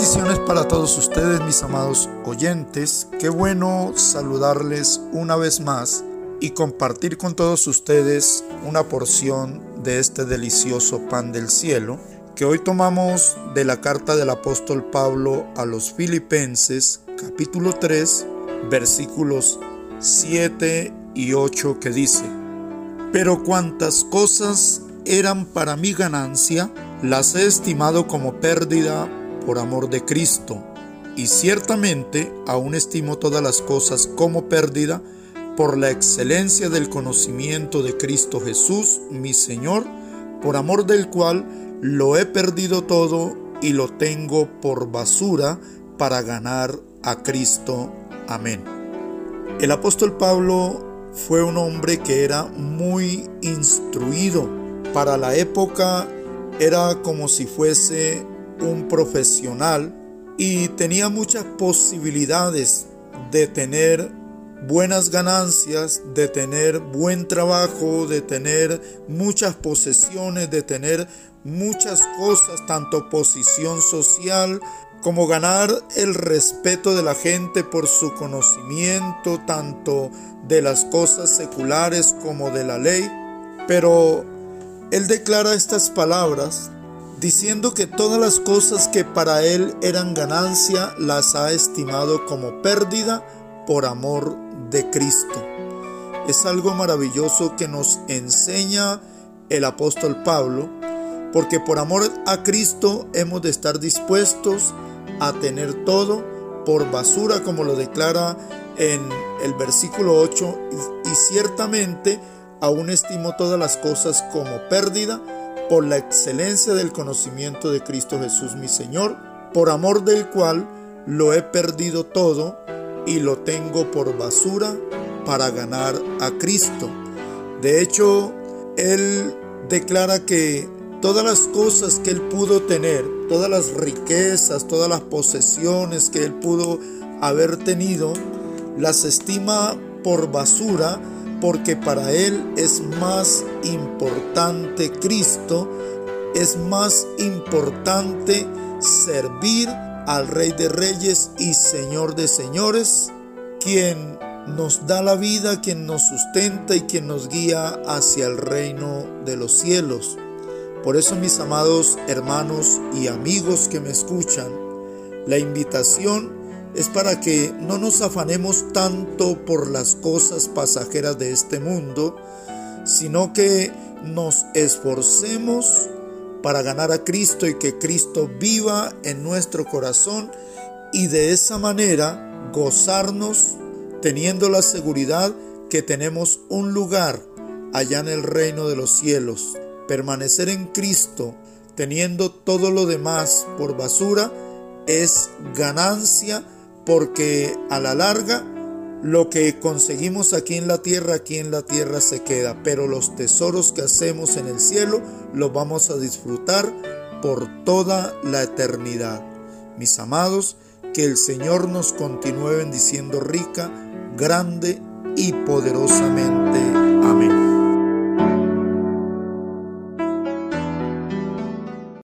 Bendiciones para todos ustedes, mis amados oyentes. Qué bueno saludarles una vez más y compartir con todos ustedes una porción de este delicioso pan del cielo que hoy tomamos de la carta del apóstol Pablo a los filipenses capítulo 3 versículos 7 y 8 que dice, pero cuantas cosas eran para mi ganancia, las he estimado como pérdida por amor de Cristo, y ciertamente aún estimo todas las cosas como pérdida por la excelencia del conocimiento de Cristo Jesús, mi Señor, por amor del cual lo he perdido todo y lo tengo por basura para ganar a Cristo. Amén. El apóstol Pablo fue un hombre que era muy instruido. Para la época era como si fuese un profesional y tenía muchas posibilidades de tener buenas ganancias, de tener buen trabajo, de tener muchas posesiones, de tener muchas cosas, tanto posición social como ganar el respeto de la gente por su conocimiento, tanto de las cosas seculares como de la ley. Pero él declara estas palabras diciendo que todas las cosas que para él eran ganancia las ha estimado como pérdida por amor de Cristo. Es algo maravilloso que nos enseña el apóstol Pablo, porque por amor a Cristo hemos de estar dispuestos a tener todo por basura, como lo declara en el versículo 8, y, ciertamente aún estimo todas las cosas como pérdida por la excelencia del conocimiento de Cristo Jesús mi Señor, por amor del cual lo he perdido todo y lo tengo por basura para ganar a Cristo. De hecho, Él declara que todas las cosas que Él pudo tener, todas las riquezas, todas las posesiones que Él pudo haber tenido, las estima por basura porque para Él es más importante Cristo, es más importante servir al Rey de Reyes y Señor de Señores, quien nos da la vida, quien nos sustenta y quien nos guía hacia el reino de los cielos. Por eso, mis amados hermanos y amigos que me escuchan, la invitación es para que no nos afanemos tanto por las cosas pasajeras de este mundo, sino que nos esforcemos para ganar a Cristo y que Cristo viva en nuestro corazón y de esa manera gozarnos teniendo la seguridad que tenemos un lugar allá en el reino de los cielos. Permanecer en Cristo teniendo todo lo demás por basura es ganancia porque a la larga lo que conseguimos aquí en la tierra, aquí en la tierra se queda, pero los tesoros que hacemos en el cielo los vamos a disfrutar por toda la eternidad. Mis amados, que el Señor nos continúe bendiciendo rica, grande y poderosamente. Amén.